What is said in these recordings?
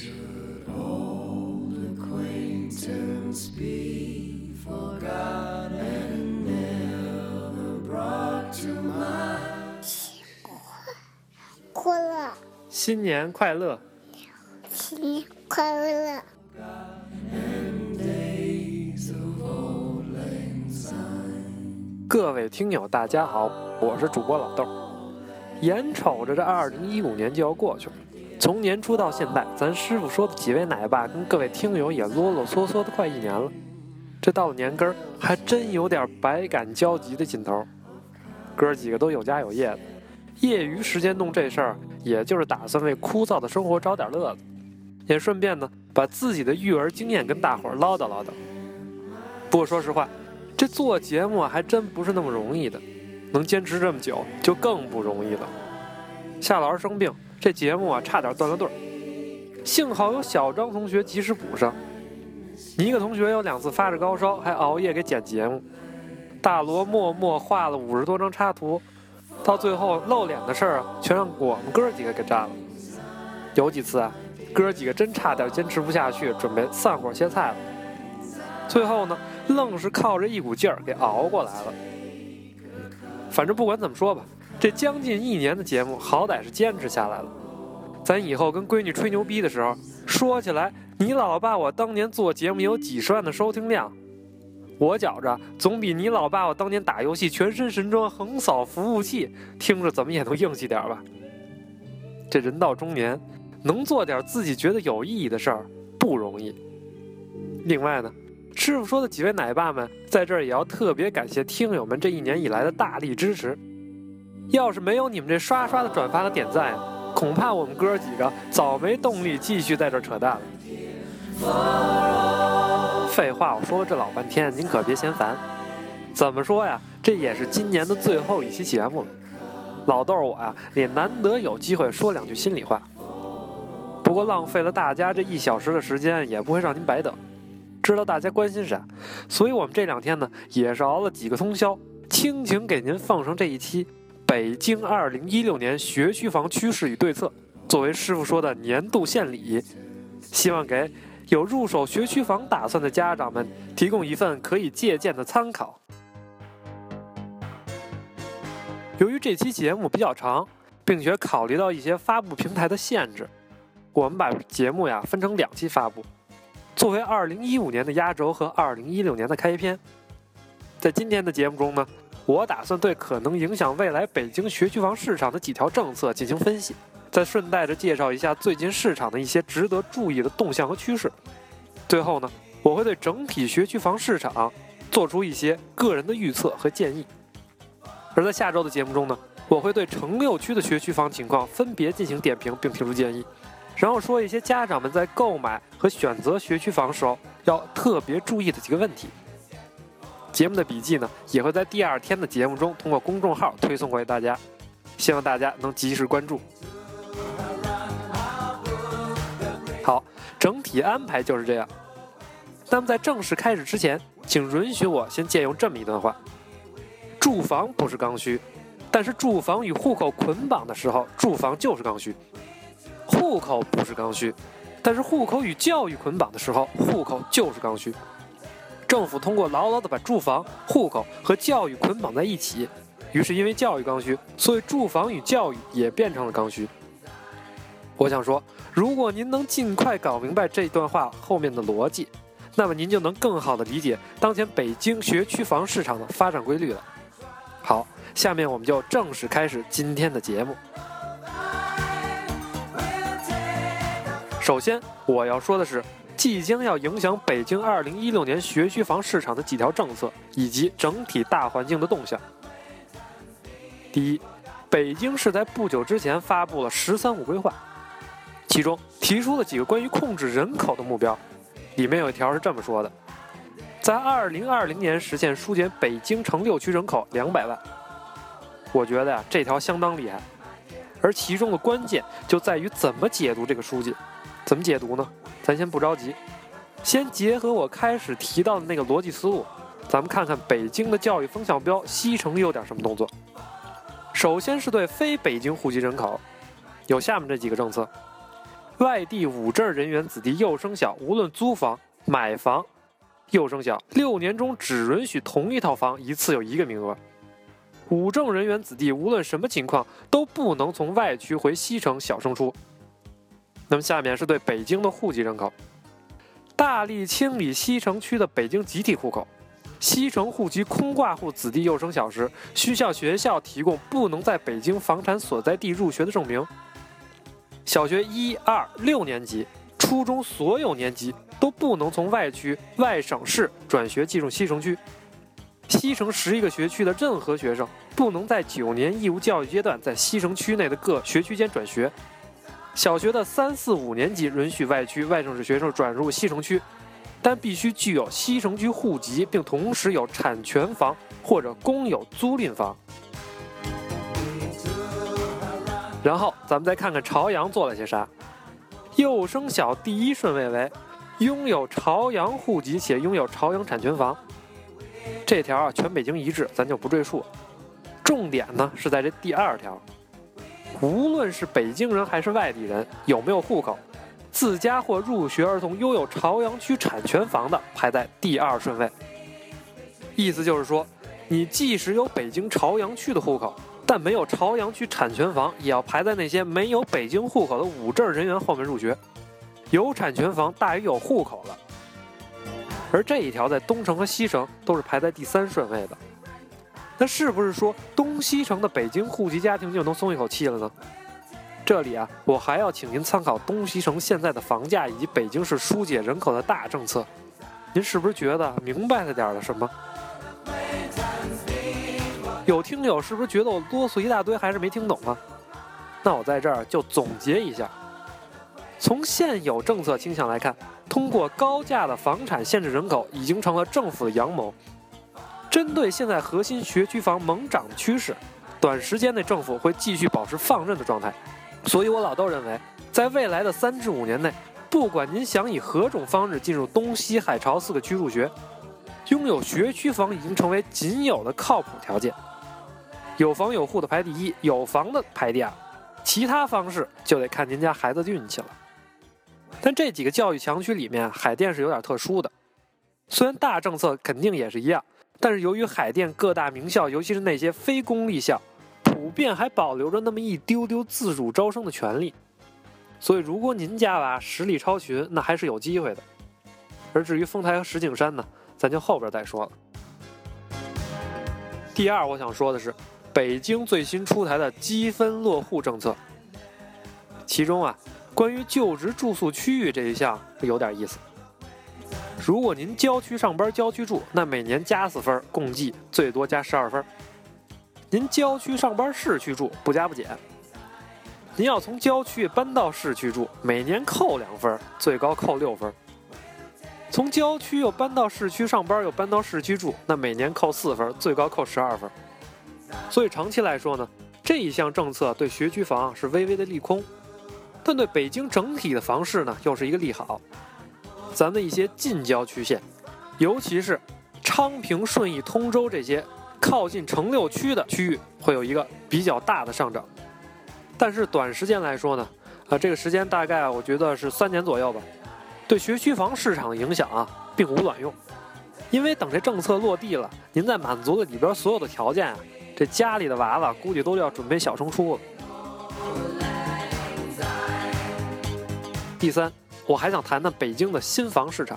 Should old acquaintance be forgot and never brought to mind? 快乐，新年快乐！新年快乐！Days of old lang syne. 各位听友，大家好，我是主播老豆。眼瞅着这二零一五年就要过去了，从年初到现在，咱师傅说的几位奶爸跟各位听友也啰啰嗦嗦的快一年了。这到了年根儿，还真有点百感交集的劲头。哥几个都有家有业的，业余时间弄这事儿，也就是打算为枯燥的生活找点乐子，也顺便呢把自己的育儿经验跟大伙儿唠叨唠叨。不过说实话，这做节目，还真不是那么容易的，能坚持这么久就更不容易了。夏老师生病，这节目啊差点断了队儿，幸好有小张同学及时补上。一个同学有两次发着高烧，还熬夜给剪节目。大罗默默画了五十多张插图，到最后露脸的事儿，全让我们哥几个给占了。有几次啊，哥几个真差点坚持不下去，准备散伙歇菜了。最后呢，愣是靠着一股劲儿给熬过来了。反正不管怎么说吧，这将近一年的节目，好歹是坚持下来了。咱以后跟闺女吹牛逼的时候，说起来，你老爸我当年做节目有几十万的收听量，我觉着总比你老爸我当年打游戏全身神装横扫服务器，听着怎么也能硬气点吧。这人到中年，能做点自己觉得有意义的事儿不容易。另外呢，师傅说的几位奶爸们，在这儿也要特别感谢听友们这一年以来的大力支持。要是没有你们这刷刷的转发和点赞，恐怕我们哥几个早没动力继续在这扯淡了。废话，我说了这老半天，您可别嫌烦。怎么说呀？这也是今年的最后一期节目了。老豆儿我呀，也难得有机会说两句心里话。不过浪费了大家这一小时的时间，也不会让您白等。知道大家关心啥，所以我们这两天呢，也是熬了几个通宵，倾情给您奉上这一期《北京2016年学区房趋势与对策》，作为师傅说的年度献礼，希望给有入手学区房打算的家长们提供一份可以借鉴的参考。由于这期节目比较长，并且考虑到一些发布平台的限制，我们把节目呀分成两期发布。作为2015年的压轴和2016年的开篇，在今天的节目中呢，我打算对可能影响未来北京学区房市场的几条政策进行分析，再顺带着介绍一下最近市场的一些值得注意的动向和趋势。最后呢，我会对整体学区房市场做出一些个人的预测和建议。而在下周的节目中呢，我会对城六区的学区房情况分别进行点评并提出建议。然后说一些家长们在购买和选择学区房时候要特别注意的几个问题。节目的笔记呢，也会在第二天的节目中通过公众号推送给大家，希望大家能及时关注。好，整体安排就是这样。那么在正式开始之前，请允许我先借用这么一段话：住房不是刚需，但是住房与户口捆绑的时候，住房就是刚需。户口不是刚需，但是户口与教育捆绑的时候，户口就是刚需。政府通过牢牢地把住房、户口和教育捆绑在一起，于是因为教育刚需，所以住房与教育也变成了刚需。我想说，如果您能尽快搞明白这段话后面的逻辑，那么您就能更好地理解当前北京学区房市场的发展规律了。好，下面我们就正式开始今天的节目。首先，我要说的是，即将要影响北京2016年学区房市场的几条政策以及整体大环境的动向。第一，北京市在不久之前发布了“十三五”规划，其中提出了几个关于控制人口的目标，里面有一条是这么说的：在2020年实现疏解北京城六区人口两百万。我觉得呀，这条相当厉害，而其中的关键就在于怎么解读这个书记。怎么解读呢？咱先不着急，先结合我开始提到的那个逻辑思路，咱们看看北京的教育风向标西城有点什么动作。首先是对非北京户籍人口，有下面这几个政策：外地五证人员子弟幼升小，无论租房、买房，幼升小六年中只允许同一套房一次有一个名额。五证人员子弟无论什么情况都不能从外区回西城小升初。那么下面是对北京的户籍人口：大力清理西城区的北京集体户口。西城户籍空挂户子弟幼升小时，需向学校提供不能在北京房产所在地入学的证明。小学一二六年级、初中所有年级都不能从外区、外省市转学进入西城区。西城十一个学区的任何学生不能在九年义务教育阶段在西城区内的各学区间转学。小学的三四五年级允许外区、外省市学生转入西城区。但必须具有西城区户籍，并同时有产权房或者公有租赁房。然后咱们再看看朝阳做了些啥。幼升小第一顺位为拥有朝阳户籍且拥有朝阳产权房。这条啊，全北京一致，咱就不赘述。重点呢是在这第二条，无论是北京人还是外地人，有没有户口。自家或入学儿童拥有朝阳区产权房的排在第二顺位。意思就是说，你即使有北京朝阳区的户口，但没有朝阳区产权房，也要排在那些没有北京户口的五证人员后面入学。有产权房大于有户口了。而这一条在东城和西城都是排在第三顺位的。那是不是说东西城的北京户籍家庭就能松一口气了呢？这里啊，我还要请您参考东西城现在的房价以及北京市疏解人口的大政策。您是不是觉得明白了点儿了什么？有听友是不是觉得我啰嗦一大堆还是没听懂啊？那我在这儿就总结一下：从现有政策倾向来看，通过高价的房产限制人口已经成了政府的阳谋。针对现在核心学区房猛涨的趋势，短时间内政府会继续保持放任的状态。所以，我老豆认为，在未来的三至五年内，不管您想以何种方式进入东西海潮四个区入学，拥有学区房已经成为仅有的靠谱条件。有房有户的排第一，有房的排第二，其他方式就得看您家孩子的运气了。但这几个教育强区里面，海淀是有点特殊的。虽然大政策肯定也是一样，但是由于海淀各大名校，尤其是那些非公立校。普遍还保留着那么一丢丢自主招生的权利，所以如果您家娃实力超群，那还是有机会的。而至于丰台和石景山呢，咱就后边再说了。第二，我想说的是，北京最新出台的积分落户政策，其中啊，关于就职住宿区域这一项有点意思。如果您郊区上班、郊区住，那每年加四分，共计最多加十二分。您郊区上班，市区住不加不减。您要从郊区搬到市区住，每年扣两分，最高扣六分。从郊区又搬到市区上班，又搬到市区住，那每年扣四分，最高扣十二分。所以长期来说呢，这一项政策对学区房是微微的利空，但对北京整体的房市呢又是一个利好。咱们一些近郊区县，尤其是昌平、顺义、通州这些。靠近城六区的区域会有一个比较大的上涨，但是短时间来说呢，啊，这个时间大概我觉得是三年左右吧，对学区房市场的影响啊，并无卵用，因为等这政策落地了，您在满足了里边所有的条件啊，这家里的娃娃估计都要准备小升初了。第三，我还想谈谈北京的新房市场，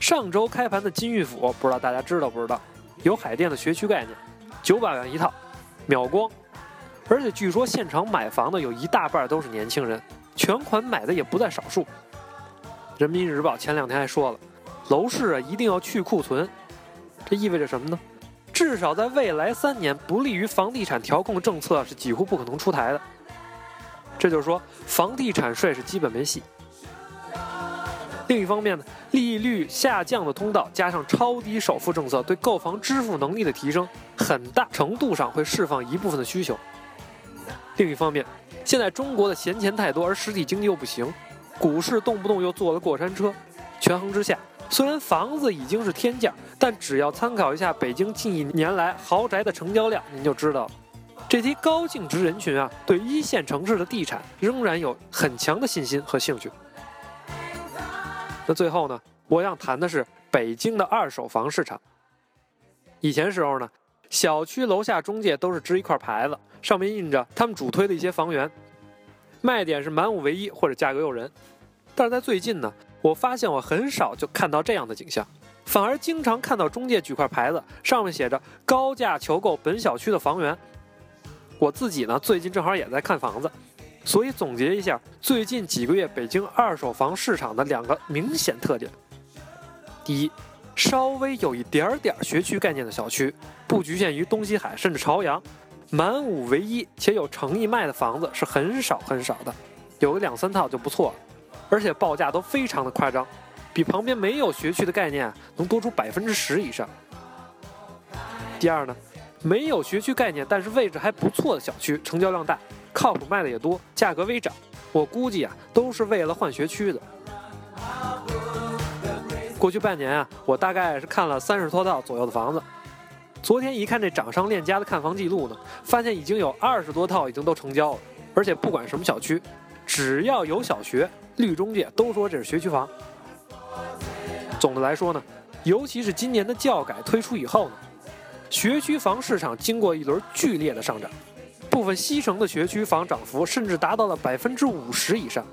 上周开盘的金玉府，不知道大家知道不知道？有海淀的学区概念，九百万一套，秒光。而且据说现场买房的有一大半都是年轻人，全款买的也不在少数。人民日报前两天还说了，楼市啊一定要去库存，这意味着什么呢？至少在未来三年，不利于房地产调控的政策是几乎不可能出台的。这就是说，房地产税是基本没戏。另一方面呢，利率下降的通道加上超低首付政策，对购房支付能力的提升，很大程度上会释放一部分的需求。另一方面，现在中国的闲钱太多，而实体经济又不行，股市动不动又坐了过山车，权衡之下，虽然房子已经是天价，但只要参考一下北京近一年来豪宅的成交量，您就知道了，这批高净值人群啊，对一线城市的地产仍然有很强的信心和兴趣。那最后呢，我想谈的是北京的二手房市场。以前时候呢，小区楼下中介都是支一块牌子，上面印着他们主推的一些房源，卖点是满五唯一或者价格诱人。但是在最近呢，我发现我很少就看到这样的景象，反而经常看到中介举块牌子，上面写着“高价求购本小区的房源”。我自己呢，最近正好也在看房子，所以总结一下最近几个月北京二手房市场的两个明显特点：第一，稍微有一点点学区概念的小区，不局限于东西海甚至朝阳，满五唯一且有诚意卖的房子是很少很少的，有个两三套就不错了，而且报价都非常的夸张，比旁边没有学区的概念能多出百分之十以上。第二呢？没有学区概念，但是位置还不错的小区，成交量大，靠谱卖的也多，价格微涨。我估计啊，都是为了换学区的。过去半年啊，我大概是看了三十多套左右的房子。昨天一看这掌上链家的看房记录呢，发现已经有二十多套已经都成交了，而且不管什么小区，只要有小学，绿中介都说这是学区房。总的来说呢，尤其是今年的教改推出以后呢。学区房市场经过一轮剧烈的上涨，部分西城的学区房涨幅甚至达到了百分之五十以上，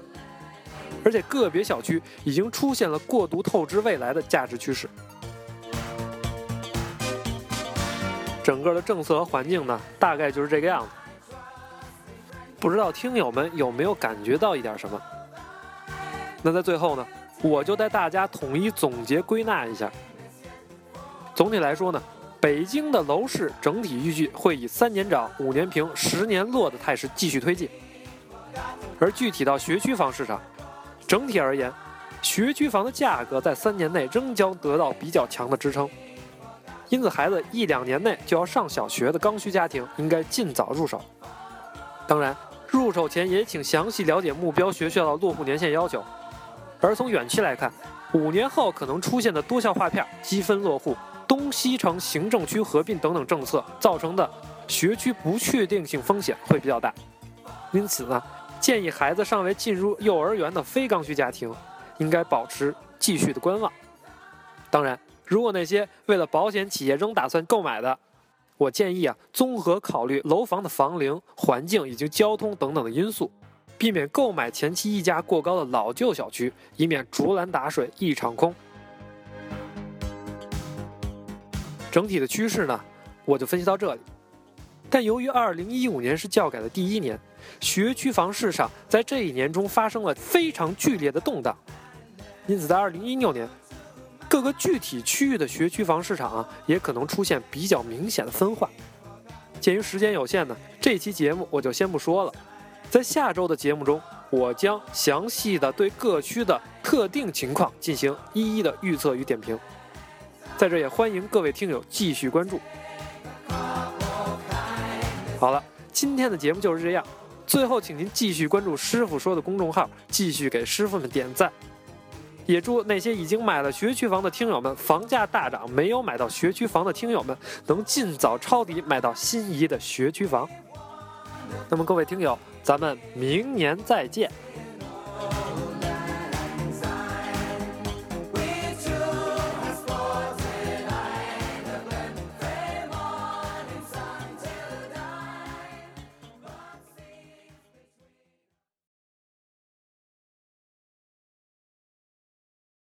而且个别小区已经出现了过度透支未来的价值趋势。整个的政策和环境呢，大概就是这个样子。不知道听友们有没有感觉到一点什么？那在最后呢，我就带大家统一总结归纳一下。总体来说呢。北京的楼市整体预计会以三年涨、五年平、十年落的态势继续推进，而具体到学区房市场，整体而言，学区房的价格在三年内仍将得到比较强的支撑。因此，孩子一两年内就要上小学的刚需家庭应该尽早入手。当然，入手前也请详细了解目标学校的落户年限要求。而从远期来看，五年后可能出现的多校划片、积分落户。东西城行政区合并等等政策造成的学区不确定性风险会比较大，因此呢，建议孩子尚未进入幼儿园的非刚需家庭，应该保持继续的观望。当然，如果那些为了保险企业仍打算购买的，我建议啊，综合考虑楼房的房龄、环境以及交通等等的因素，避免购买前期溢价过高的老旧小区，以免竹篮打水一场空。整体的趋势呢，我就分析到这里。但由于二零一五年是教改的第一年，学区房市场在这一年中发生了非常剧烈的动荡，因此在二零一六年，各个具体区域的学区房市场啊，也可能出现比较明显的分化。鉴于时间有限呢，这期节目我就先不说了，在下周的节目中，我将详细的对各区的特定情况进行一一的预测与点评。在这也欢迎各位听友继续关注。好了，今天的节目就是这样。最后，请您继续关注师傅说的公众号，继续给师傅们点赞。也祝那些已经买了学区房的听友们，房价大涨没有买到学区房的听友们，能尽早抄底买到心仪的学区房。那么，各位听友，咱们明年再见。